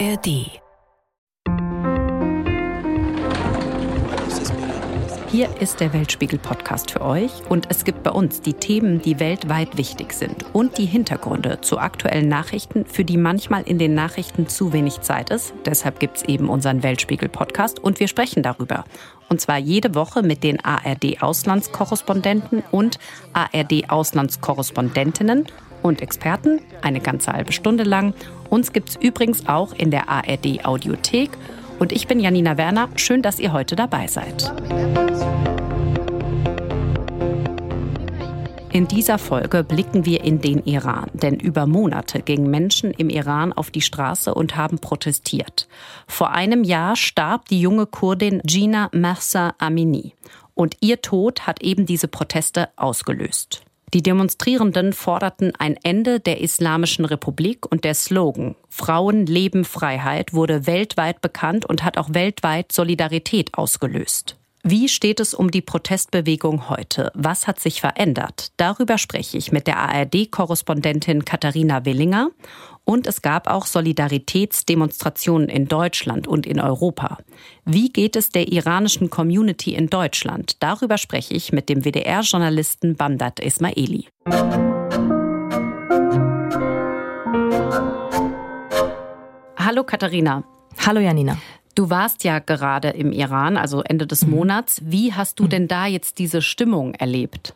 ARD. Hier ist der Weltspiegel-Podcast für euch und es gibt bei uns die Themen, die weltweit wichtig sind und die Hintergründe zu aktuellen Nachrichten, für die manchmal in den Nachrichten zu wenig Zeit ist. Deshalb gibt es eben unseren Weltspiegel-Podcast und wir sprechen darüber. Und zwar jede Woche mit den ARD-Auslandskorrespondenten und ARD-Auslandskorrespondentinnen und Experten, eine ganze halbe Stunde lang. Uns gibt es übrigens auch in der ARD-Audiothek. Und ich bin Janina Werner. Schön, dass ihr heute dabei seid. In dieser Folge blicken wir in den Iran, denn über Monate gingen Menschen im Iran auf die Straße und haben protestiert. Vor einem Jahr starb die junge Kurdin Gina Mahsa Amini und ihr Tod hat eben diese Proteste ausgelöst. Die Demonstrierenden forderten ein Ende der Islamischen Republik und der Slogan Frauen leben Freiheit wurde weltweit bekannt und hat auch weltweit Solidarität ausgelöst. Wie steht es um die Protestbewegung heute? Was hat sich verändert? Darüber spreche ich mit der ARD-Korrespondentin Katharina Willinger. Und es gab auch Solidaritätsdemonstrationen in Deutschland und in Europa. Wie geht es der iranischen Community in Deutschland? Darüber spreche ich mit dem WDR-Journalisten Bamdad Ismaili. Hallo Katharina. Hallo Janina. Du warst ja gerade im Iran, also Ende des mhm. Monats. Wie hast du mhm. denn da jetzt diese Stimmung erlebt?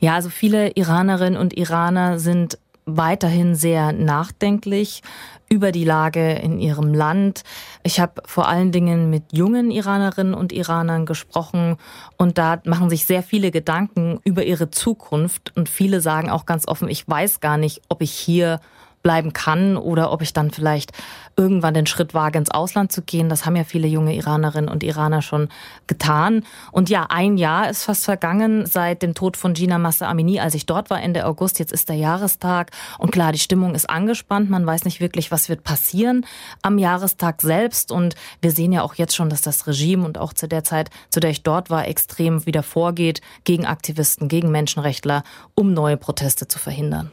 Ja, also viele Iranerinnen und Iraner sind weiterhin sehr nachdenklich über die Lage in ihrem Land. Ich habe vor allen Dingen mit jungen Iranerinnen und Iranern gesprochen und da machen sich sehr viele Gedanken über ihre Zukunft und viele sagen auch ganz offen, ich weiß gar nicht, ob ich hier bleiben kann oder ob ich dann vielleicht irgendwann den Schritt wage, ins Ausland zu gehen. Das haben ja viele junge Iranerinnen und Iraner schon getan. Und ja, ein Jahr ist fast vergangen seit dem Tod von Gina Massa Amini, als ich dort war Ende August. Jetzt ist der Jahrestag. Und klar, die Stimmung ist angespannt. Man weiß nicht wirklich, was wird passieren am Jahrestag selbst. Und wir sehen ja auch jetzt schon, dass das Regime und auch zu der Zeit, zu der ich dort war, extrem wieder vorgeht gegen Aktivisten, gegen Menschenrechtler, um neue Proteste zu verhindern.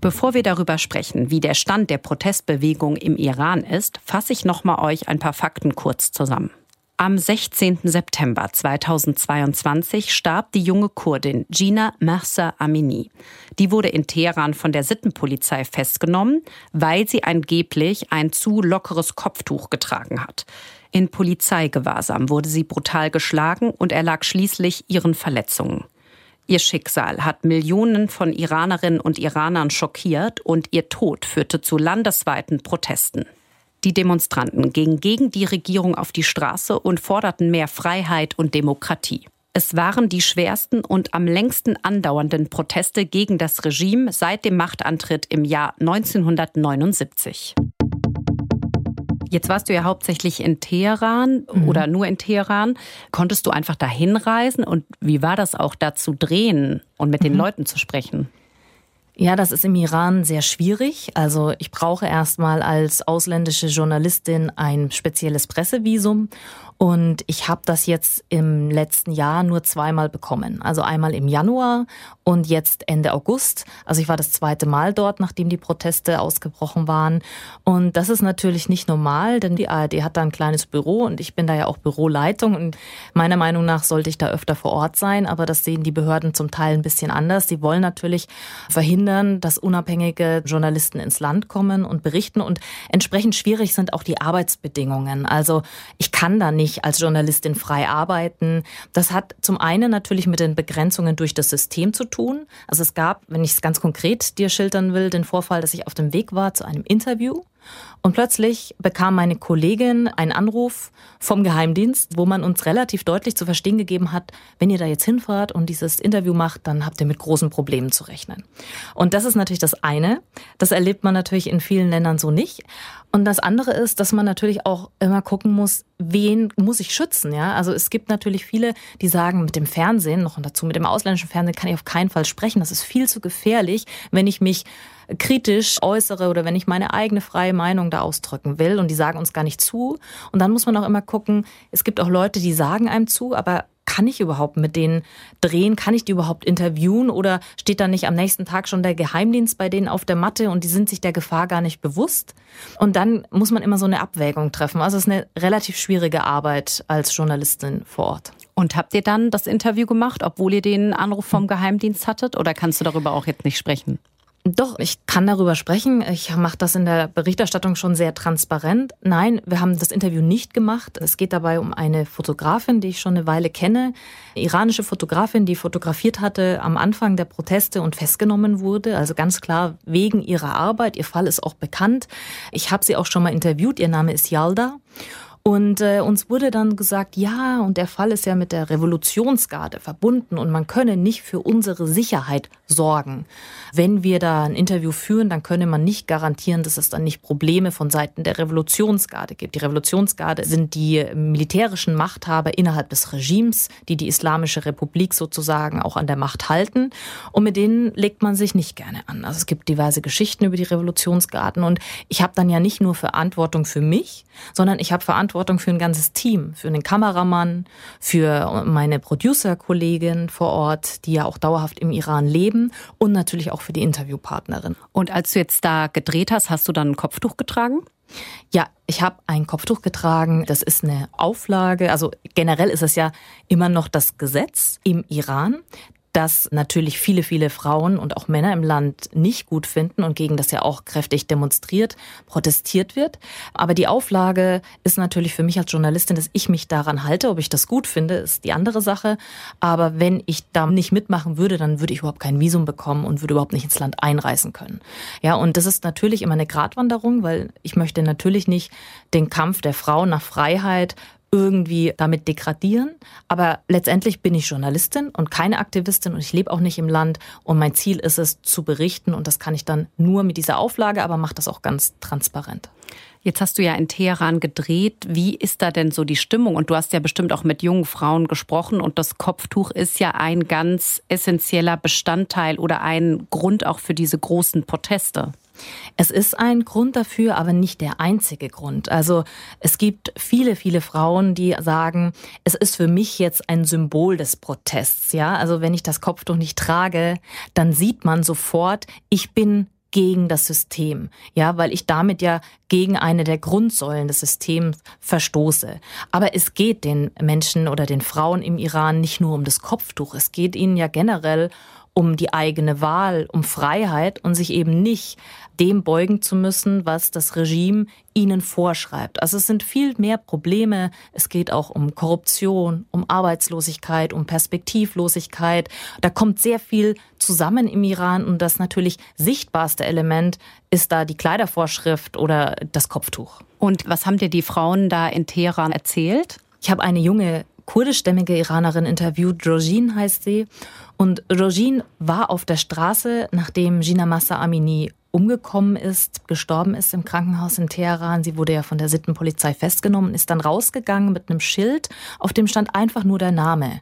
Bevor wir darüber sprechen, wie der Stand der Protestbewegung im Iran ist, fasse ich nochmal euch ein paar Fakten kurz zusammen. Am 16. September 2022 starb die junge Kurdin Gina Mahsa Amini. Die wurde in Teheran von der Sittenpolizei festgenommen, weil sie angeblich ein zu lockeres Kopftuch getragen hat. In Polizeigewahrsam wurde sie brutal geschlagen und erlag schließlich ihren Verletzungen. Ihr Schicksal hat Millionen von Iranerinnen und Iranern schockiert und ihr Tod führte zu landesweiten Protesten. Die Demonstranten gingen gegen die Regierung auf die Straße und forderten mehr Freiheit und Demokratie. Es waren die schwersten und am längsten andauernden Proteste gegen das Regime seit dem Machtantritt im Jahr 1979. Jetzt warst du ja hauptsächlich in Teheran mhm. oder nur in Teheran. Konntest du einfach dahin reisen und wie war das auch da zu drehen und mit mhm. den Leuten zu sprechen? Ja, das ist im Iran sehr schwierig. Also ich brauche erstmal als ausländische Journalistin ein spezielles Pressevisum und ich habe das jetzt im letzten Jahr nur zweimal bekommen. Also einmal im Januar und jetzt Ende August. Also ich war das zweite Mal dort, nachdem die Proteste ausgebrochen waren. Und das ist natürlich nicht normal, denn die ARD hat da ein kleines Büro und ich bin da ja auch Büroleitung. Und meiner Meinung nach sollte ich da öfter vor Ort sein. Aber das sehen die Behörden zum Teil ein bisschen anders. Sie wollen natürlich verhindern, dass unabhängige Journalisten ins Land kommen und berichten. Und entsprechend schwierig sind auch die Arbeitsbedingungen. Also ich kann da nicht nicht als Journalistin frei arbeiten. Das hat zum einen natürlich mit den Begrenzungen durch das System zu tun. Also es gab, wenn ich es ganz konkret dir schildern will, den Vorfall, dass ich auf dem Weg war zu einem Interview und plötzlich bekam meine Kollegin einen Anruf vom Geheimdienst, wo man uns relativ deutlich zu verstehen gegeben hat, wenn ihr da jetzt hinfahrt und dieses Interview macht, dann habt ihr mit großen Problemen zu rechnen. Und das ist natürlich das eine. Das erlebt man natürlich in vielen Ländern so nicht. Und das andere ist, dass man natürlich auch immer gucken muss, wen muss ich schützen, ja? Also es gibt natürlich viele, die sagen, mit dem Fernsehen, noch dazu mit dem ausländischen Fernsehen kann ich auf keinen Fall sprechen. Das ist viel zu gefährlich, wenn ich mich kritisch äußere oder wenn ich meine eigene freie Meinung da ausdrücken will und die sagen uns gar nicht zu. Und dann muss man auch immer gucken, es gibt auch Leute, die sagen einem zu, aber kann ich überhaupt mit denen drehen? Kann ich die überhaupt interviewen? Oder steht da nicht am nächsten Tag schon der Geheimdienst bei denen auf der Matte und die sind sich der Gefahr gar nicht bewusst? Und dann muss man immer so eine Abwägung treffen. Also es ist eine relativ schwierige Arbeit als Journalistin vor Ort. Und habt ihr dann das Interview gemacht, obwohl ihr den Anruf vom Geheimdienst hattet? Oder kannst du darüber auch jetzt nicht sprechen? Doch, ich kann darüber sprechen. Ich mache das in der Berichterstattung schon sehr transparent. Nein, wir haben das Interview nicht gemacht. Es geht dabei um eine Fotografin, die ich schon eine Weile kenne. Eine iranische Fotografin, die fotografiert hatte am Anfang der Proteste und festgenommen wurde. Also ganz klar wegen ihrer Arbeit. Ihr Fall ist auch bekannt. Ich habe sie auch schon mal interviewt. Ihr Name ist Yalda. Und äh, uns wurde dann gesagt, ja, und der Fall ist ja mit der Revolutionsgarde verbunden und man könne nicht für unsere Sicherheit sorgen. Wenn wir da ein Interview führen, dann könne man nicht garantieren, dass es dann nicht Probleme von Seiten der Revolutionsgarde gibt. Die Revolutionsgarde sind die militärischen Machthaber innerhalb des Regimes, die die Islamische Republik sozusagen auch an der Macht halten. Und mit denen legt man sich nicht gerne an. Also es gibt diverse Geschichten über die Revolutionsgarden und ich habe dann ja nicht nur Verantwortung für mich, sondern ich habe Verantwortung Verantwortung für ein ganzes Team, für den Kameramann, für meine Producer-Kollegin vor Ort, die ja auch dauerhaft im Iran leben und natürlich auch für die Interviewpartnerin. Und als du jetzt da gedreht hast, hast du dann ein Kopftuch getragen? Ja, ich habe ein Kopftuch getragen. Das ist eine Auflage. Also generell ist es ja immer noch das Gesetz im Iran, das natürlich viele, viele Frauen und auch Männer im Land nicht gut finden und gegen das ja auch kräftig demonstriert, protestiert wird. Aber die Auflage ist natürlich für mich als Journalistin, dass ich mich daran halte. Ob ich das gut finde, ist die andere Sache. Aber wenn ich da nicht mitmachen würde, dann würde ich überhaupt kein Visum bekommen und würde überhaupt nicht ins Land einreisen können. Ja, und das ist natürlich immer eine Gratwanderung, weil ich möchte natürlich nicht den Kampf der Frau nach Freiheit irgendwie damit degradieren. Aber letztendlich bin ich Journalistin und keine Aktivistin und ich lebe auch nicht im Land. Und mein Ziel ist es, zu berichten. Und das kann ich dann nur mit dieser Auflage, aber mache das auch ganz transparent. Jetzt hast du ja in Teheran gedreht. Wie ist da denn so die Stimmung? Und du hast ja bestimmt auch mit jungen Frauen gesprochen. Und das Kopftuch ist ja ein ganz essentieller Bestandteil oder ein Grund auch für diese großen Proteste. Es ist ein Grund dafür, aber nicht der einzige Grund. Also es gibt viele, viele Frauen, die sagen, es ist für mich jetzt ein Symbol des Protests. Ja, also wenn ich das Kopftuch nicht trage, dann sieht man sofort, ich bin gegen das System, ja, weil ich damit ja gegen eine der Grundsäulen des Systems verstoße. Aber es geht den Menschen oder den Frauen im Iran nicht nur um das Kopftuch, es geht ihnen ja generell um die eigene Wahl, um Freiheit und sich eben nicht dem beugen zu müssen, was das Regime ihnen vorschreibt. Also es sind viel mehr Probleme. Es geht auch um Korruption, um Arbeitslosigkeit, um Perspektivlosigkeit. Da kommt sehr viel zusammen im Iran und das natürlich sichtbarste Element ist da die Kleidervorschrift oder das Kopftuch. Und was haben dir die Frauen da in Teheran erzählt? Ich habe eine junge kurdischstämmige Iranerin interviewt, Rojin heißt sie. Und Rojin war auf der Straße, nachdem Gina Massa Amini umgekommen ist, gestorben ist im Krankenhaus in Teheran. Sie wurde ja von der Sittenpolizei festgenommen, ist dann rausgegangen mit einem Schild, auf dem stand einfach nur der Name.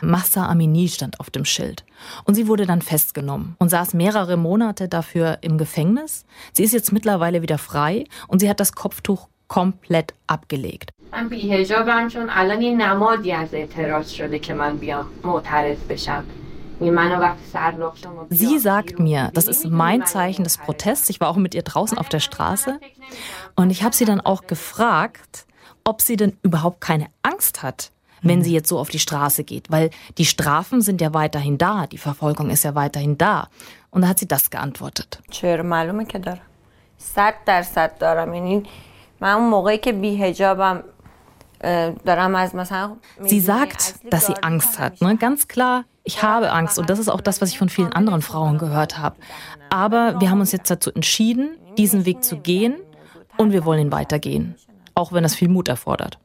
Massa Amini stand auf dem Schild. Und sie wurde dann festgenommen und saß mehrere Monate dafür im Gefängnis. Sie ist jetzt mittlerweile wieder frei und sie hat das Kopftuch komplett abgelegt. من بیهجابم چون الان یه نمادی از اعتراض شده که من بیام معترض بشم Sie sagt mir, das ist mein Zeichen des Protests. Ich war auch mit ihr draußen auf der Straße. Und ich habe sie dann auch gefragt, ob sie denn überhaupt keine Angst hat, wenn sie jetzt so auf die Straße geht. Weil die Strafen sind ja weiterhin da, die Verfolgung ist ja weiterhin da. Und da hat sie das geantwortet. Sie sagt, dass sie Angst hat. Ne? Ganz klar, ich habe Angst. Und das ist auch das, was ich von vielen anderen Frauen gehört habe. Aber wir haben uns jetzt dazu entschieden, diesen Weg zu gehen. Und wir wollen ihn weitergehen. Auch wenn das viel Mut erfordert.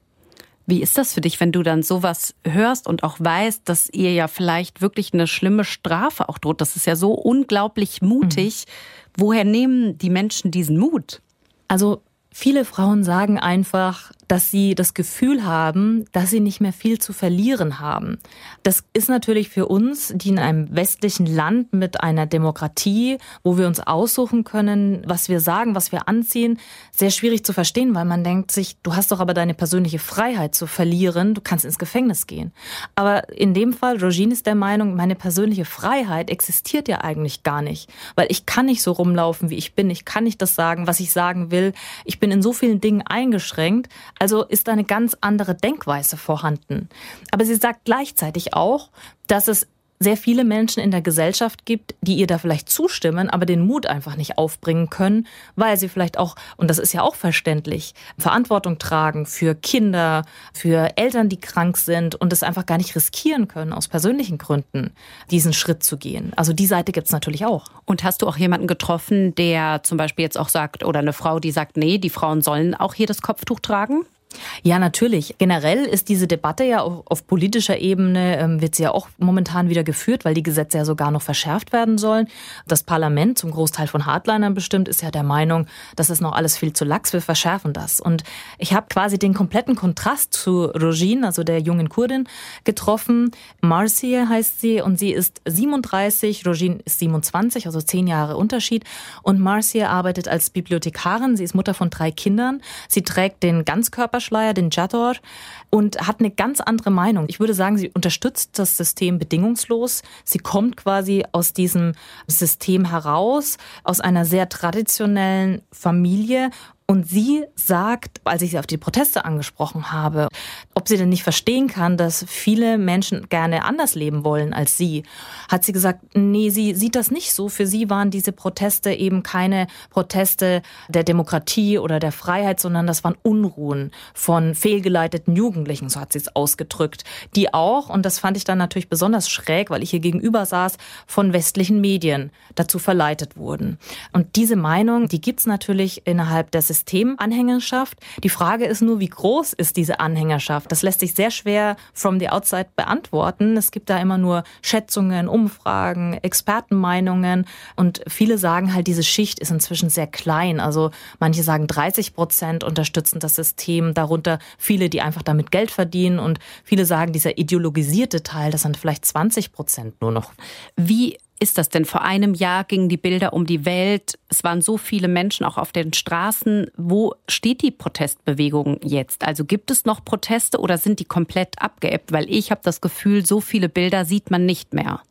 Wie ist das für dich, wenn du dann sowas hörst und auch weißt, dass ihr ja vielleicht wirklich eine schlimme Strafe auch droht? Das ist ja so unglaublich mutig. Mhm. Woher nehmen die Menschen diesen Mut? Also Viele Frauen sagen einfach, dass sie das Gefühl haben, dass sie nicht mehr viel zu verlieren haben. Das ist natürlich für uns, die in einem westlichen Land mit einer Demokratie, wo wir uns aussuchen können, was wir sagen, was wir anziehen, sehr schwierig zu verstehen, weil man denkt sich, du hast doch aber deine persönliche Freiheit zu verlieren, du kannst ins Gefängnis gehen. Aber in dem Fall, Rogine ist der Meinung, meine persönliche Freiheit existiert ja eigentlich gar nicht, weil ich kann nicht so rumlaufen, wie ich bin, ich kann nicht das sagen, was ich sagen will, ich bin in so vielen Dingen eingeschränkt, also ist eine ganz andere Denkweise vorhanden. Aber sie sagt gleichzeitig auch, dass es sehr viele Menschen in der Gesellschaft gibt, die ihr da vielleicht zustimmen, aber den Mut einfach nicht aufbringen können, weil sie vielleicht auch, und das ist ja auch verständlich, Verantwortung tragen für Kinder, für Eltern, die krank sind und es einfach gar nicht riskieren können, aus persönlichen Gründen diesen Schritt zu gehen. Also die Seite gibt's natürlich auch. Und hast du auch jemanden getroffen, der zum Beispiel jetzt auch sagt, oder eine Frau, die sagt, nee, die Frauen sollen auch hier das Kopftuch tragen? Ja, natürlich. Generell ist diese Debatte ja auf, auf politischer Ebene, ähm, wird sie ja auch momentan wieder geführt, weil die Gesetze ja sogar noch verschärft werden sollen. Das Parlament, zum Großteil von Hardlinern bestimmt, ist ja der Meinung, das ist noch alles viel zu lax, wir verschärfen das. Und ich habe quasi den kompletten Kontrast zu Rojin, also der jungen Kurdin, getroffen. Marcia heißt sie und sie ist 37, Rojin ist 27, also zehn Jahre Unterschied. Und Marcia arbeitet als Bibliothekarin, sie ist Mutter von drei Kindern. Sie trägt den Ganzkörper Schleier, den Jador, und hat eine ganz andere Meinung. Ich würde sagen, sie unterstützt das System bedingungslos. Sie kommt quasi aus diesem System heraus, aus einer sehr traditionellen Familie und sie sagt, als ich sie auf die Proteste angesprochen habe, ob sie denn nicht verstehen kann, dass viele Menschen gerne anders leben wollen als sie, hat sie gesagt, nee, sie sieht das nicht so. Für sie waren diese Proteste eben keine Proteste der Demokratie oder der Freiheit, sondern das waren Unruhen von fehlgeleiteten Jugendlichen, so hat sie es ausgedrückt, die auch, und das fand ich dann natürlich besonders schräg, weil ich hier gegenüber saß, von westlichen Medien dazu verleitet wurden. Und diese Meinung, die gibt's natürlich innerhalb des Systemanhängerschaft. Die Frage ist nur, wie groß ist diese Anhängerschaft? Das lässt sich sehr schwer from the outside beantworten. Es gibt da immer nur Schätzungen, Umfragen, Expertenmeinungen und viele sagen halt, diese Schicht ist inzwischen sehr klein. Also manche sagen 30 Prozent unterstützen das System, darunter viele, die einfach damit Geld verdienen und viele sagen, dieser ideologisierte Teil, das sind vielleicht 20 Prozent nur noch. Wie ist das denn? Vor einem Jahr gingen die Bilder um die Welt. Es waren so viele Menschen auch auf den Straßen. Wo steht die Protestbewegung jetzt? Also gibt es noch Proteste oder sind die komplett abgeebbt? Weil ich habe das Gefühl, so viele Bilder sieht man nicht mehr.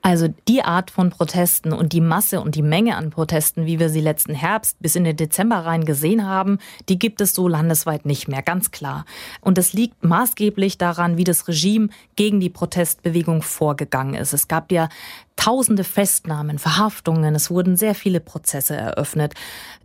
Also die Art von Protesten und die Masse und die Menge an Protesten, wie wir sie letzten Herbst bis in den Dezember rein gesehen haben, die gibt es so landesweit nicht mehr, ganz klar. Und es liegt maßgeblich daran, wie das Regime gegen die Protestbewegung vorgegangen ist. Es gab ja tausende Festnahmen, Verhaftungen, es wurden sehr viele Prozesse eröffnet.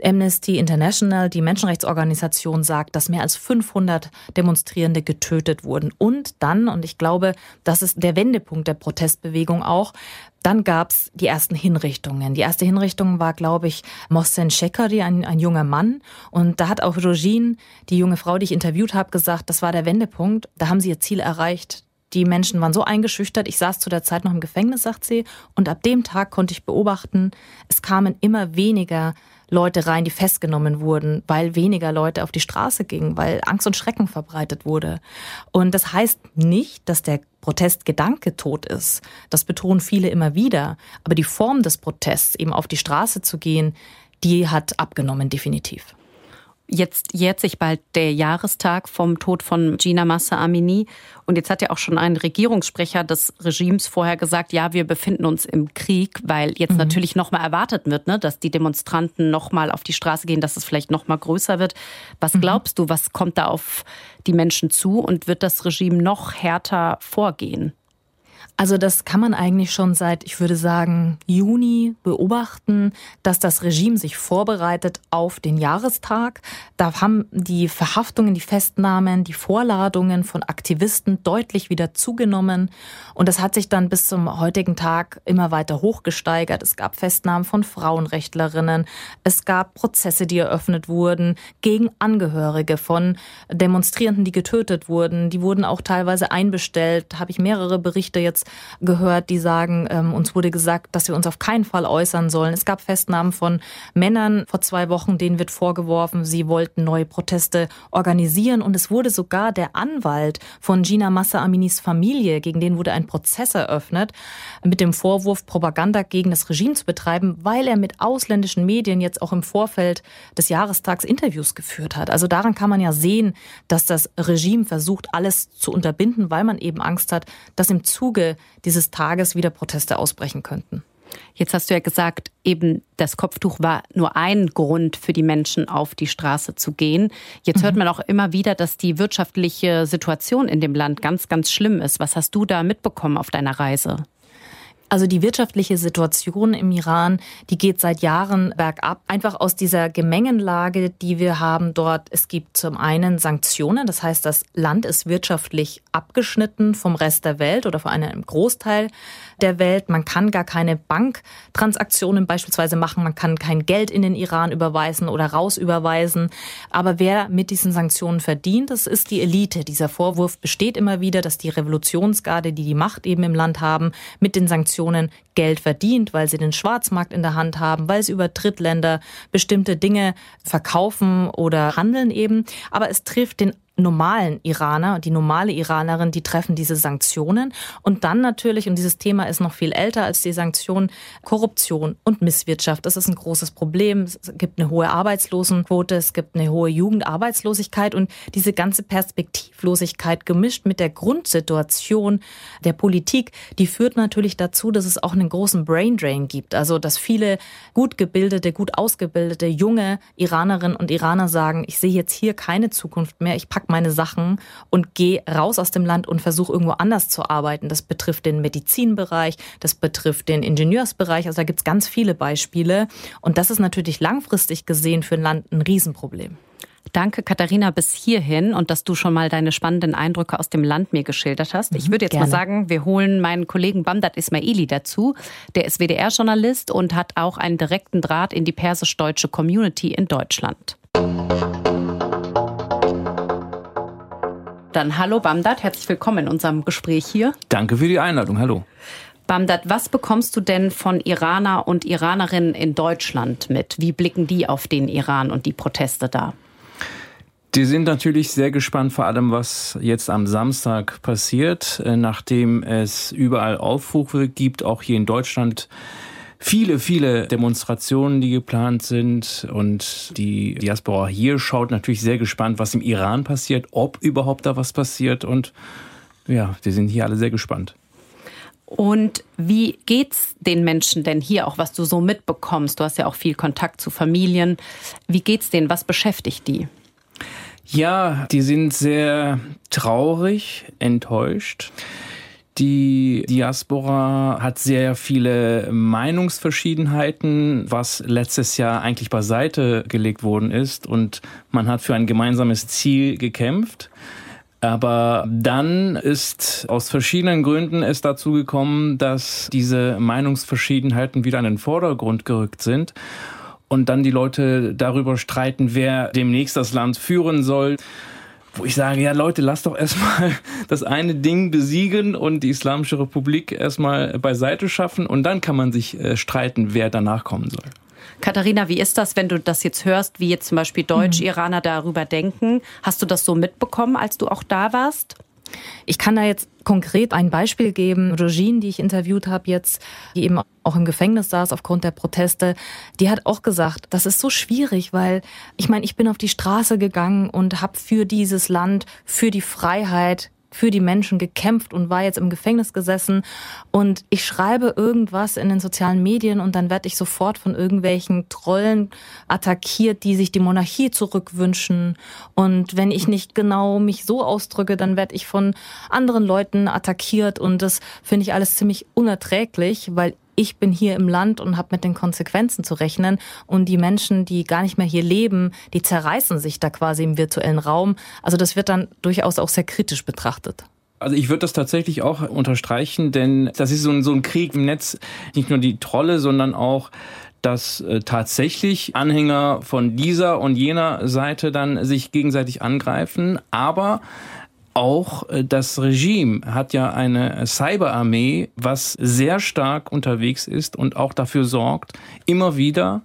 Amnesty International, die Menschenrechtsorganisation, sagt, dass mehr als 500 Demonstrierende getötet wurden. Und dann, und ich glaube, das ist der Wendepunkt der Protestbewegung auch, dann gab's die ersten Hinrichtungen. Die erste Hinrichtung war, glaube ich, Mohsen Shekari, ein, ein junger Mann. Und da hat auch Rojin, die junge Frau, die ich interviewt habe, gesagt, das war der Wendepunkt. Da haben sie ihr Ziel erreicht. Die Menschen waren so eingeschüchtert. Ich saß zu der Zeit noch im Gefängnis, sagt sie. Und ab dem Tag konnte ich beobachten, es kamen immer weniger Leute rein, die festgenommen wurden, weil weniger Leute auf die Straße gingen, weil Angst und Schrecken verbreitet wurde. Und das heißt nicht, dass der Protestgedanke tot ist. Das betonen viele immer wieder. Aber die Form des Protests, eben auf die Straße zu gehen, die hat abgenommen, definitiv. Jetzt jährt sich bald der Jahrestag vom Tod von Gina Massa Amini. Und jetzt hat ja auch schon ein Regierungssprecher des Regimes vorher gesagt, ja, wir befinden uns im Krieg, weil jetzt mhm. natürlich nochmal erwartet wird, ne, dass die Demonstranten nochmal auf die Straße gehen, dass es vielleicht nochmal größer wird. Was mhm. glaubst du, was kommt da auf die Menschen zu und wird das Regime noch härter vorgehen? Also das kann man eigentlich schon seit, ich würde sagen, Juni beobachten, dass das Regime sich vorbereitet auf den Jahrestag. Da haben die Verhaftungen, die Festnahmen, die Vorladungen von Aktivisten deutlich wieder zugenommen. Und das hat sich dann bis zum heutigen Tag immer weiter hochgesteigert. Es gab Festnahmen von Frauenrechtlerinnen. Es gab Prozesse, die eröffnet wurden gegen Angehörige von Demonstrierenden, die getötet wurden. Die wurden auch teilweise einbestellt. Habe ich mehrere Berichte jetzt gehört, die sagen, ähm, uns wurde gesagt, dass wir uns auf keinen Fall äußern sollen. Es gab Festnahmen von Männern vor zwei Wochen, denen wird vorgeworfen, sie wollten neue Proteste organisieren. Und es wurde sogar der Anwalt von Gina Massa Aminis Familie, gegen den wurde ein Prozess eröffnet, mit dem Vorwurf, Propaganda gegen das Regime zu betreiben, weil er mit ausländischen Medien jetzt auch im Vorfeld des Jahrestags Interviews geführt hat. Also daran kann man ja sehen, dass das Regime versucht, alles zu unterbinden, weil man eben Angst hat, dass im Zuge dieses Tages wieder Proteste ausbrechen könnten. Jetzt hast du ja gesagt, eben das Kopftuch war nur ein Grund für die Menschen auf die Straße zu gehen. Jetzt hört mhm. man auch immer wieder, dass die wirtschaftliche Situation in dem Land ganz, ganz schlimm ist. Was hast du da mitbekommen auf deiner Reise? Also die wirtschaftliche Situation im Iran, die geht seit Jahren bergab. Einfach aus dieser Gemengenlage, die wir haben dort. Es gibt zum einen Sanktionen, das heißt, das Land ist wirtschaftlich abgeschnitten vom Rest der Welt oder von einem Großteil der Welt. Man kann gar keine Banktransaktionen beispielsweise machen. Man kann kein Geld in den Iran überweisen oder rausüberweisen. Aber wer mit diesen Sanktionen verdient, das ist die Elite. Dieser Vorwurf besteht immer wieder, dass die Revolutionsgarde, die die Macht eben im Land haben, mit den Sanktionen Geld verdient, weil sie den Schwarzmarkt in der Hand haben, weil sie über Drittländer bestimmte Dinge verkaufen oder handeln eben. Aber es trifft den normalen Iraner die normale Iranerin, die treffen diese Sanktionen. Und dann natürlich, und dieses Thema ist noch viel älter als die Sanktionen, Korruption und Misswirtschaft. Das ist ein großes Problem. Es gibt eine hohe Arbeitslosenquote, es gibt eine hohe Jugendarbeitslosigkeit und diese ganze Perspektivlosigkeit gemischt mit der Grundsituation der Politik, die führt natürlich dazu, dass es auch einen großen Braindrain gibt. Also, dass viele gut gebildete, gut ausgebildete, junge Iranerinnen und Iraner sagen, ich sehe jetzt hier keine Zukunft mehr, ich packe pack meine Sachen und gehe raus aus dem Land und versuche irgendwo anders zu arbeiten. Das betrifft den Medizinbereich, das betrifft den Ingenieursbereich. Also da gibt es ganz viele Beispiele. Und das ist natürlich langfristig gesehen für ein Land ein Riesenproblem. Danke, Katharina, bis hierhin und dass du schon mal deine spannenden Eindrücke aus dem Land mir geschildert hast. Ich mhm, würde jetzt Gerne. mal sagen, wir holen meinen Kollegen Bamdad Ismaili dazu. Der ist WDR-Journalist und hat auch einen direkten Draht in die persisch-deutsche Community in Deutschland. Dann hallo Bamdad, herzlich willkommen in unserem Gespräch hier. Danke für die Einladung, hallo. Bamdad, was bekommst du denn von Iraner und Iranerinnen in Deutschland mit? Wie blicken die auf den Iran und die Proteste da? Die sind natürlich sehr gespannt, vor allem was jetzt am Samstag passiert, äh, nachdem es überall Aufrufe gibt, auch hier in Deutschland viele, viele Demonstrationen, die geplant sind. Und die Diaspora hier schaut natürlich sehr gespannt, was im Iran passiert, ob überhaupt da was passiert. Und ja, wir sind hier alle sehr gespannt. Und wie geht's den Menschen denn hier auch, was du so mitbekommst? Du hast ja auch viel Kontakt zu Familien. Wie geht's denen? Was beschäftigt die? Ja, die sind sehr traurig, enttäuscht. Die Diaspora hat sehr viele Meinungsverschiedenheiten, was letztes Jahr eigentlich beiseite gelegt worden ist. Und man hat für ein gemeinsames Ziel gekämpft. Aber dann ist aus verschiedenen Gründen es dazu gekommen, dass diese Meinungsverschiedenheiten wieder an den Vordergrund gerückt sind. Und dann die Leute darüber streiten, wer demnächst das Land führen soll wo ich sage, ja Leute, lasst doch erstmal das eine Ding besiegen und die Islamische Republik erstmal beiseite schaffen und dann kann man sich äh, streiten, wer danach kommen soll. Katharina, wie ist das, wenn du das jetzt hörst, wie jetzt zum Beispiel Deutsch-Iraner darüber denken? Hast du das so mitbekommen, als du auch da warst? Ich kann da jetzt konkret ein Beispiel geben. Regine, die ich interviewt habe jetzt, die eben auch im Gefängnis saß aufgrund der Proteste, die hat auch gesagt, das ist so schwierig, weil ich meine, ich bin auf die Straße gegangen und habe für dieses Land, für die Freiheit für die Menschen gekämpft und war jetzt im Gefängnis gesessen. Und ich schreibe irgendwas in den sozialen Medien und dann werde ich sofort von irgendwelchen Trollen attackiert, die sich die Monarchie zurückwünschen. Und wenn ich nicht genau mich so ausdrücke, dann werde ich von anderen Leuten attackiert. Und das finde ich alles ziemlich unerträglich, weil ich bin hier im Land und habe mit den Konsequenzen zu rechnen. Und die Menschen, die gar nicht mehr hier leben, die zerreißen sich da quasi im virtuellen Raum. Also das wird dann durchaus auch sehr kritisch betrachtet. Also ich würde das tatsächlich auch unterstreichen, denn das ist so ein, so ein Krieg im Netz, nicht nur die Trolle, sondern auch dass äh, tatsächlich Anhänger von dieser und jener Seite dann sich gegenseitig angreifen. Aber auch äh, das Regime hat ja eine Cyberarmee, was sehr stark unterwegs ist und auch dafür sorgt, immer wieder,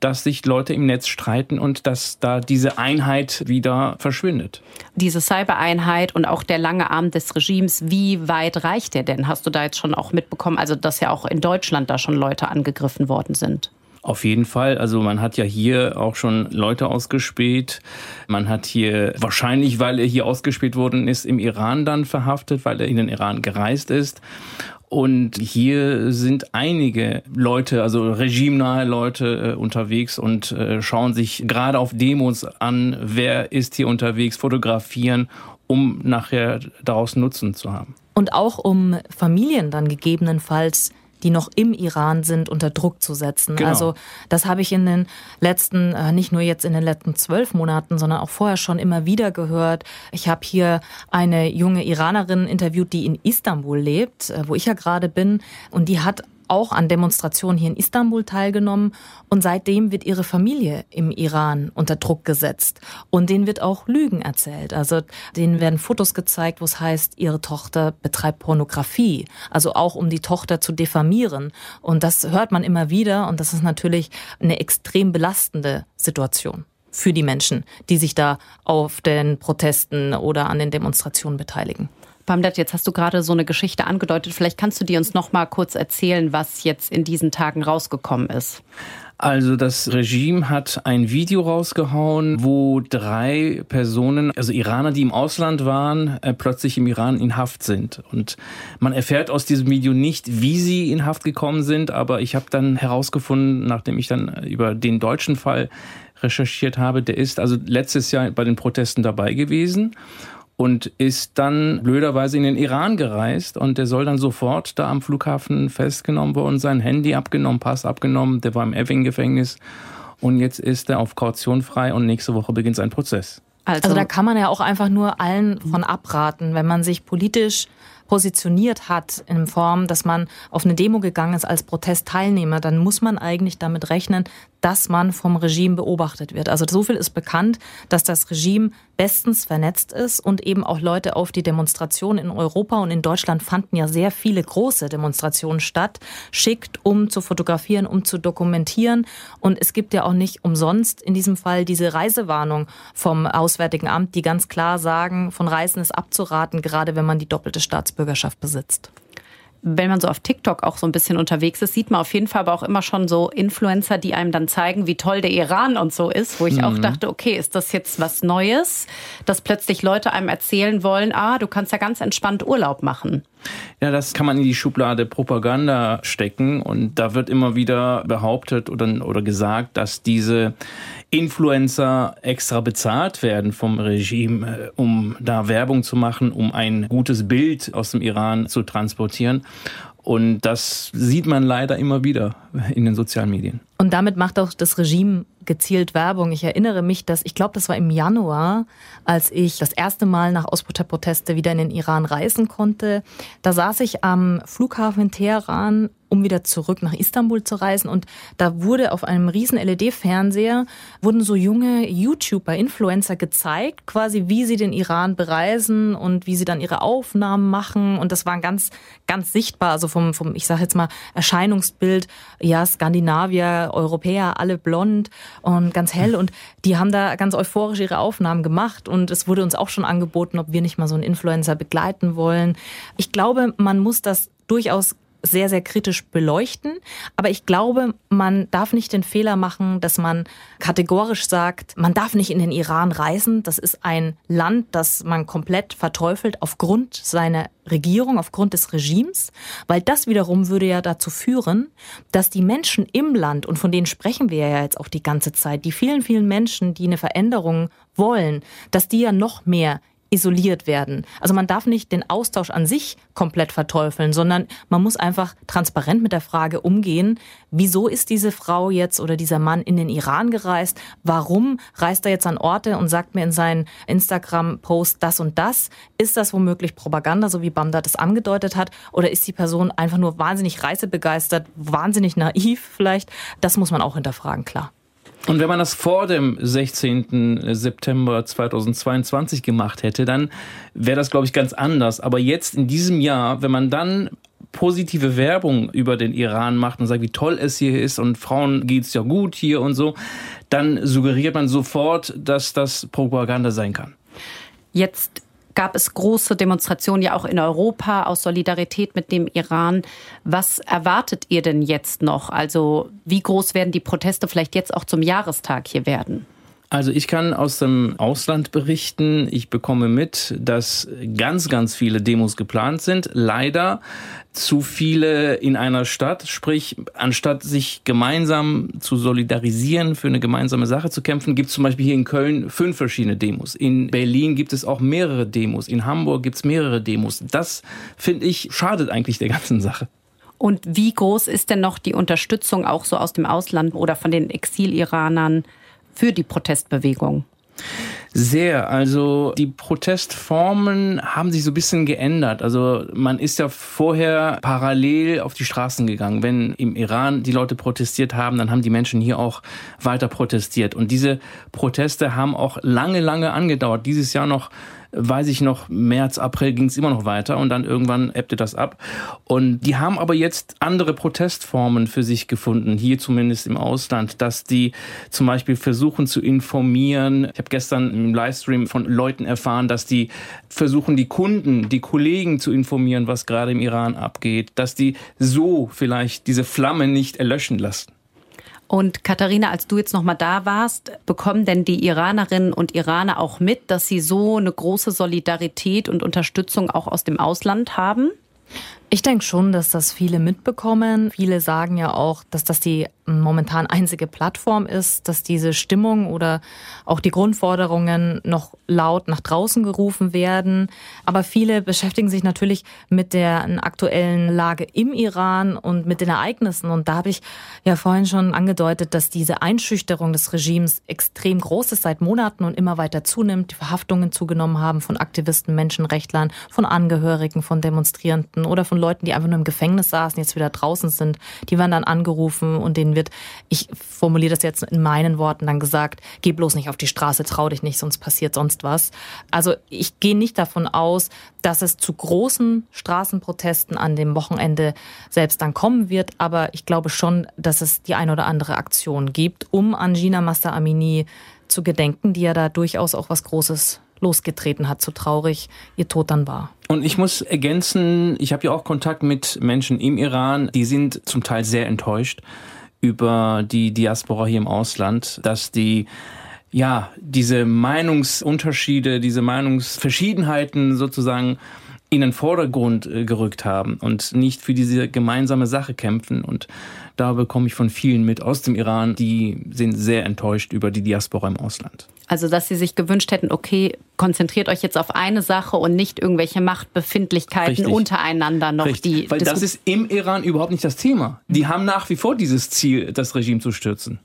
dass sich Leute im Netz streiten und dass da diese Einheit wieder verschwindet. Diese Cybereinheit und auch der lange Arm des Regimes, wie weit reicht der denn? Hast du da jetzt schon auch mitbekommen, also dass ja auch in Deutschland da schon Leute angegriffen worden sind? Auf jeden Fall. Also man hat ja hier auch schon Leute ausgespäht. Man hat hier wahrscheinlich, weil er hier ausgespäht worden ist, im Iran dann verhaftet, weil er in den Iran gereist ist. Und hier sind einige Leute, also regimenahe Leute äh, unterwegs und äh, schauen sich gerade auf Demos an, wer ist hier unterwegs, fotografieren, um nachher daraus Nutzen zu haben. Und auch um Familien dann gegebenenfalls die noch im Iran sind, unter Druck zu setzen. Genau. Also das habe ich in den letzten, äh, nicht nur jetzt in den letzten zwölf Monaten, sondern auch vorher schon immer wieder gehört. Ich habe hier eine junge Iranerin interviewt, die in Istanbul lebt, äh, wo ich ja gerade bin, und die hat auch an Demonstrationen hier in Istanbul teilgenommen. Und seitdem wird ihre Familie im Iran unter Druck gesetzt. Und denen wird auch Lügen erzählt. Also denen werden Fotos gezeigt, wo es heißt, ihre Tochter betreibt Pornografie, also auch um die Tochter zu diffamieren. Und das hört man immer wieder. Und das ist natürlich eine extrem belastende Situation für die Menschen, die sich da auf den Protesten oder an den Demonstrationen beteiligen. Bamdat, jetzt hast du gerade so eine Geschichte angedeutet. Vielleicht kannst du dir uns noch mal kurz erzählen, was jetzt in diesen Tagen rausgekommen ist. Also das Regime hat ein Video rausgehauen, wo drei Personen, also Iraner, die im Ausland waren, äh, plötzlich im Iran in Haft sind. Und man erfährt aus diesem Video nicht, wie sie in Haft gekommen sind, aber ich habe dann herausgefunden, nachdem ich dann über den deutschen Fall recherchiert habe, der ist also letztes Jahr bei den Protesten dabei gewesen und ist dann blöderweise in den Iran gereist und der soll dann sofort da am Flughafen festgenommen worden sein, Handy abgenommen, Pass abgenommen, der war im Eving-Gefängnis und jetzt ist er auf Kaution frei und nächste Woche beginnt sein Prozess. Also, also da kann man ja auch einfach nur allen von abraten, wenn man sich politisch positioniert hat in Form, dass man auf eine Demo gegangen ist als Protestteilnehmer, dann muss man eigentlich damit rechnen, dass man vom Regime beobachtet wird. Also so viel ist bekannt, dass das Regime bestens vernetzt ist und eben auch Leute auf die Demonstrationen in Europa und in Deutschland fanden ja sehr viele große Demonstrationen statt, schickt, um zu fotografieren, um zu dokumentieren. Und es gibt ja auch nicht umsonst in diesem Fall diese Reisewarnung vom Auswärtigen Amt, die ganz klar sagen, von Reisen ist abzuraten, gerade wenn man die doppelte Staatsbürgerschaft besitzt wenn man so auf TikTok auch so ein bisschen unterwegs ist, sieht man auf jeden Fall aber auch immer schon so Influencer, die einem dann zeigen, wie toll der Iran und so ist, wo ich mhm. auch dachte, okay, ist das jetzt was Neues, dass plötzlich Leute einem erzählen wollen, ah, du kannst ja ganz entspannt Urlaub machen. Ja, das kann man in die Schublade Propaganda stecken und da wird immer wieder behauptet oder, oder gesagt, dass diese Influencer extra bezahlt werden vom Regime, äh, um da Werbung zu machen, um ein gutes Bild aus dem Iran zu transportieren. Und das sieht man leider immer wieder in den sozialen Medien. Und damit macht auch das Regime gezielt Werbung. Ich erinnere mich, dass ich glaube, das war im Januar, als ich das erste Mal nach Ausbruch Proteste wieder in den Iran reisen konnte. Da saß ich am Flughafen in Teheran um wieder zurück nach Istanbul zu reisen. Und da wurde auf einem riesen LED-Fernseher, wurden so junge YouTuber, Influencer gezeigt, quasi wie sie den Iran bereisen und wie sie dann ihre Aufnahmen machen. Und das war ganz, ganz sichtbar, also vom, vom ich sage jetzt mal, Erscheinungsbild, ja, Skandinavier, Europäer, alle blond und ganz hell. Und die haben da ganz euphorisch ihre Aufnahmen gemacht. Und es wurde uns auch schon angeboten, ob wir nicht mal so einen Influencer begleiten wollen. Ich glaube, man muss das durchaus sehr, sehr kritisch beleuchten. Aber ich glaube, man darf nicht den Fehler machen, dass man kategorisch sagt, man darf nicht in den Iran reisen. Das ist ein Land, das man komplett verteufelt aufgrund seiner Regierung, aufgrund des Regimes, weil das wiederum würde ja dazu führen, dass die Menschen im Land, und von denen sprechen wir ja jetzt auch die ganze Zeit, die vielen, vielen Menschen, die eine Veränderung wollen, dass die ja noch mehr isoliert werden. Also man darf nicht den Austausch an sich komplett verteufeln, sondern man muss einfach transparent mit der Frage umgehen, wieso ist diese Frau jetzt oder dieser Mann in den Iran gereist? Warum reist er jetzt an Orte und sagt mir in seinen Instagram-Post das und das? Ist das womöglich Propaganda, so wie Bamda das angedeutet hat? Oder ist die Person einfach nur wahnsinnig reisebegeistert, wahnsinnig naiv vielleicht? Das muss man auch hinterfragen, klar. Und wenn man das vor dem 16. September 2022 gemacht hätte, dann wäre das, glaube ich, ganz anders. Aber jetzt in diesem Jahr, wenn man dann positive Werbung über den Iran macht und sagt, wie toll es hier ist und Frauen geht's ja gut hier und so, dann suggeriert man sofort, dass das Propaganda sein kann. Jetzt gab es große Demonstrationen ja auch in Europa aus Solidarität mit dem Iran. Was erwartet ihr denn jetzt noch? Also wie groß werden die Proteste vielleicht jetzt auch zum Jahrestag hier werden? Also ich kann aus dem Ausland berichten. Ich bekomme mit, dass ganz, ganz viele Demos geplant sind. Leider zu viele in einer Stadt. Sprich, anstatt sich gemeinsam zu solidarisieren, für eine gemeinsame Sache zu kämpfen, gibt es zum Beispiel hier in Köln fünf verschiedene Demos. In Berlin gibt es auch mehrere Demos. In Hamburg gibt es mehrere Demos. Das, finde ich, schadet eigentlich der ganzen Sache. Und wie groß ist denn noch die Unterstützung auch so aus dem Ausland oder von den Exil-Iranern für die Protestbewegung? Sehr. Also die Protestformen haben sich so ein bisschen geändert. Also man ist ja vorher parallel auf die Straßen gegangen. Wenn im Iran die Leute protestiert haben, dann haben die Menschen hier auch weiter protestiert. Und diese Proteste haben auch lange, lange angedauert. Dieses Jahr noch weiß ich noch, März, April ging es immer noch weiter und dann irgendwann ebbte das ab. Und die haben aber jetzt andere Protestformen für sich gefunden, hier zumindest im Ausland, dass die zum Beispiel versuchen zu informieren. Ich habe gestern im Livestream von Leuten erfahren, dass die versuchen, die Kunden, die Kollegen zu informieren, was gerade im Iran abgeht, dass die so vielleicht diese Flamme nicht erlöschen lassen. Und Katharina, als du jetzt noch mal da warst, bekommen denn die Iranerinnen und Iraner auch mit, dass sie so eine große Solidarität und Unterstützung auch aus dem Ausland haben? Ich denke schon, dass das viele mitbekommen. Viele sagen ja auch, dass das die momentan einzige Plattform ist, dass diese Stimmung oder auch die Grundforderungen noch laut nach draußen gerufen werden. Aber viele beschäftigen sich natürlich mit der aktuellen Lage im Iran und mit den Ereignissen. Und da habe ich ja vorhin schon angedeutet, dass diese Einschüchterung des Regimes extrem groß ist seit Monaten und immer weiter zunimmt. Die Verhaftungen zugenommen haben von Aktivisten, Menschenrechtlern, von Angehörigen, von Demonstrierenden oder von Leuten, die einfach nur im Gefängnis saßen, jetzt wieder draußen sind. Die werden dann angerufen und denen wird, ich formuliere das jetzt in meinen Worten, dann gesagt, geh bloß nicht auf die Straße, trau dich nicht, sonst passiert sonst was. Also ich gehe nicht davon aus, dass es zu großen Straßenprotesten an dem Wochenende selbst dann kommen wird, aber ich glaube schon, dass es die ein oder andere Aktion gibt, um an Gina Master Amini zu gedenken, die ja da durchaus auch was Großes losgetreten hat, so traurig ihr Tod dann war. Und ich muss ergänzen, ich habe ja auch Kontakt mit Menschen im Iran, die sind zum Teil sehr enttäuscht über die Diaspora hier im Ausland, dass die ja, diese Meinungsunterschiede, diese Meinungsverschiedenheiten sozusagen in den Vordergrund äh, gerückt haben und nicht für diese gemeinsame Sache kämpfen. Und da bekomme ich von vielen mit aus dem Iran, die sind sehr enttäuscht über die Diaspora im Ausland. Also, dass sie sich gewünscht hätten, okay, konzentriert euch jetzt auf eine Sache und nicht irgendwelche Machtbefindlichkeiten Richtig. untereinander noch. Richtig. Die Weil das ist im Iran überhaupt nicht das Thema. Die haben nach wie vor dieses Ziel, das Regime zu stürzen.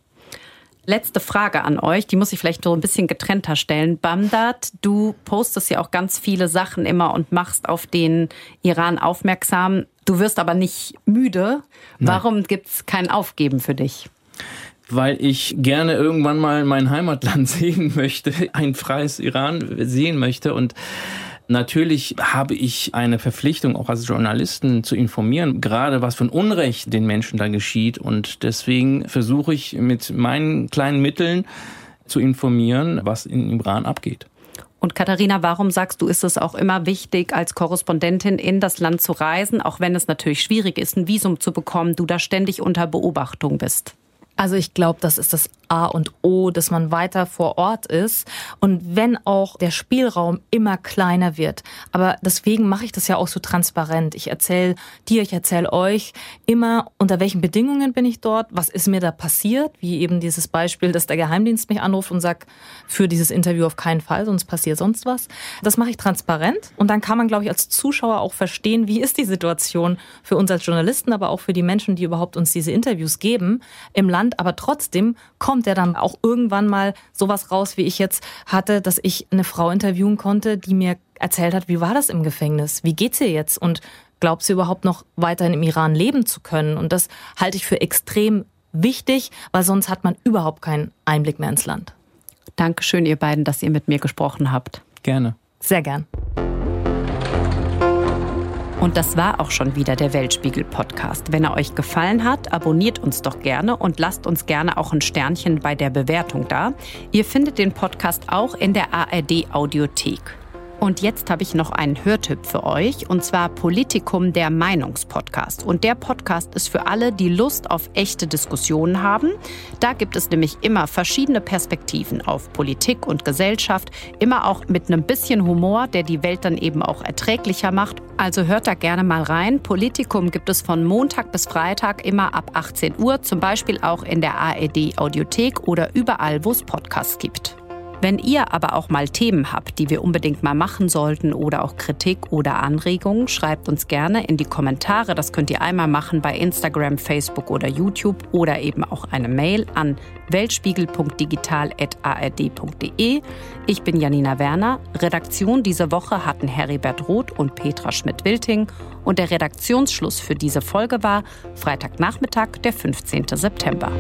Letzte Frage an euch, die muss ich vielleicht so ein bisschen getrennter stellen. Bamdad, du postest ja auch ganz viele Sachen immer und machst auf den Iran aufmerksam. Du wirst aber nicht müde. Warum gibt's kein Aufgeben für dich? weil ich gerne irgendwann mal mein Heimatland sehen möchte, ein freies Iran sehen möchte und Natürlich habe ich eine Verpflichtung, auch als Journalisten zu informieren, gerade was von Unrecht den Menschen da geschieht. Und deswegen versuche ich mit meinen kleinen Mitteln zu informieren, was in Iran abgeht. Und Katharina, warum sagst du, ist es auch immer wichtig, als Korrespondentin in das Land zu reisen, auch wenn es natürlich schwierig ist, ein Visum zu bekommen, du da ständig unter Beobachtung bist? Also ich glaube, das ist das A und O, dass man weiter vor Ort ist. Und wenn auch der Spielraum immer kleiner wird. Aber deswegen mache ich das ja auch so transparent. Ich erzähle dir, ich erzähle euch immer, unter welchen Bedingungen bin ich dort, was ist mir da passiert, wie eben dieses Beispiel, dass der Geheimdienst mich anruft und sagt, für dieses Interview auf keinen Fall, sonst passiert sonst was. Das mache ich transparent. Und dann kann man, glaube ich, als Zuschauer auch verstehen, wie ist die Situation für uns als Journalisten, aber auch für die Menschen, die überhaupt uns diese Interviews geben im Land Land, aber trotzdem kommt ja dann auch irgendwann mal sowas raus, wie ich jetzt hatte, dass ich eine Frau interviewen konnte, die mir erzählt hat, wie war das im Gefängnis? Wie geht's ihr jetzt? Und glaubt sie überhaupt noch weiterhin im Iran leben zu können? Und das halte ich für extrem wichtig, weil sonst hat man überhaupt keinen Einblick mehr ins Land. Dankeschön, ihr beiden, dass ihr mit mir gesprochen habt. Gerne. Sehr gern. Und das war auch schon wieder der Weltspiegel-Podcast. Wenn er euch gefallen hat, abonniert uns doch gerne und lasst uns gerne auch ein Sternchen bei der Bewertung da. Ihr findet den Podcast auch in der ARD-Audiothek. Und jetzt habe ich noch einen Hörtipp für euch, und zwar Politikum, der Meinungspodcast. Und der Podcast ist für alle, die Lust auf echte Diskussionen haben. Da gibt es nämlich immer verschiedene Perspektiven auf Politik und Gesellschaft, immer auch mit einem bisschen Humor, der die Welt dann eben auch erträglicher macht. Also hört da gerne mal rein. Politikum gibt es von Montag bis Freitag immer ab 18 Uhr, zum Beispiel auch in der ARD Audiothek oder überall, wo es Podcasts gibt. Wenn ihr aber auch mal Themen habt, die wir unbedingt mal machen sollten oder auch Kritik oder Anregungen, schreibt uns gerne in die Kommentare. Das könnt ihr einmal machen bei Instagram, Facebook oder YouTube oder eben auch eine Mail an weltspiegel.digital.ard.de. Ich bin Janina Werner. Redaktion diese Woche hatten Heribert Roth und Petra Schmidt-Wilting. Und der Redaktionsschluss für diese Folge war Freitagnachmittag, der 15. September.